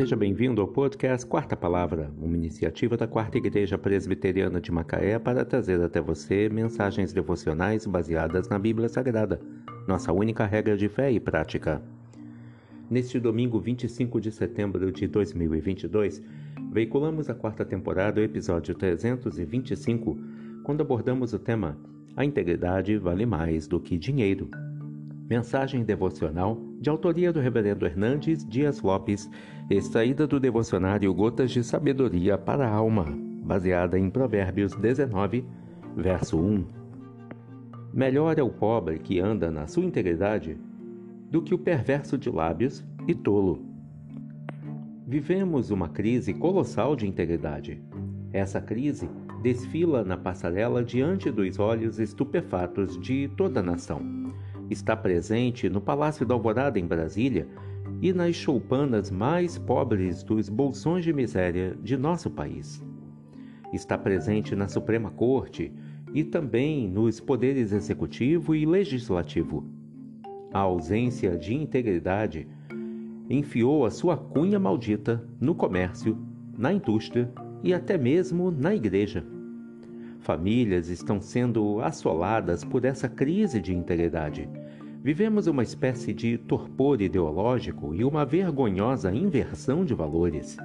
Seja bem-vindo ao podcast Quarta Palavra, uma iniciativa da Quarta Igreja Presbiteriana de Macaé para trazer até você mensagens devocionais baseadas na Bíblia Sagrada, nossa única regra de fé e prática. Neste domingo 25 de setembro de 2022, veiculamos a quarta temporada, o episódio 325, quando abordamos o tema A integridade vale mais do que dinheiro. Mensagem devocional de autoria do Reverendo Hernandes Dias Lopes, extraída do devocionário Gotas de Sabedoria para a Alma, baseada em Provérbios 19, verso 1. Melhor é o pobre que anda na sua integridade do que o perverso de lábios e tolo. Vivemos uma crise colossal de integridade. Essa crise desfila na passarela diante dos olhos estupefatos de toda a nação está presente no Palácio da Alvorada em Brasília e nas choupanas mais pobres dos bolsões de miséria de nosso país. Está presente na Suprema Corte e também nos poderes executivo e legislativo. A ausência de integridade enfiou a sua cunha maldita no comércio, na indústria e até mesmo na igreja. Famílias estão sendo assoladas por essa crise de integridade Vivemos uma espécie de torpor ideológico e uma vergonhosa inversão de valores.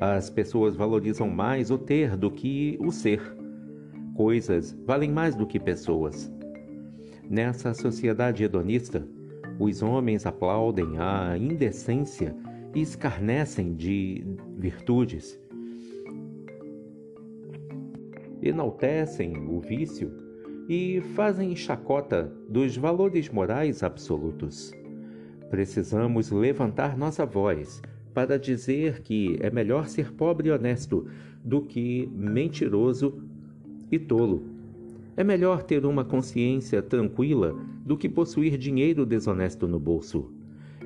As pessoas valorizam mais o ter do que o ser. Coisas valem mais do que pessoas. Nessa sociedade hedonista, os homens aplaudem a indecência e escarnecem de virtudes. Enaltecem o vício e fazem chacota dos valores morais absolutos. Precisamos levantar nossa voz para dizer que é melhor ser pobre e honesto do que mentiroso e tolo. É melhor ter uma consciência tranquila do que possuir dinheiro desonesto no bolso.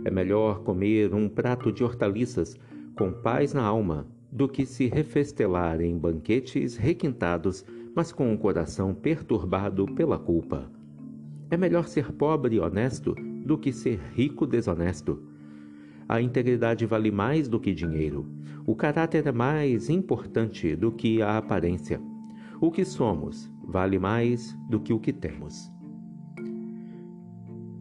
É melhor comer um prato de hortaliças com paz na alma do que se refestelar em banquetes requintados mas com o coração perturbado pela culpa. É melhor ser pobre e honesto do que ser rico desonesto. A integridade vale mais do que dinheiro. O caráter é mais importante do que a aparência. O que somos vale mais do que o que temos.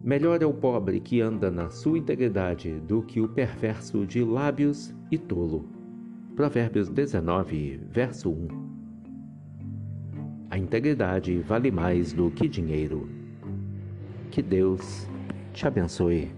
Melhor é o pobre que anda na sua integridade do que o perverso de lábios e tolo. Provérbios 19, verso 1. A integridade vale mais do que dinheiro. Que Deus te abençoe.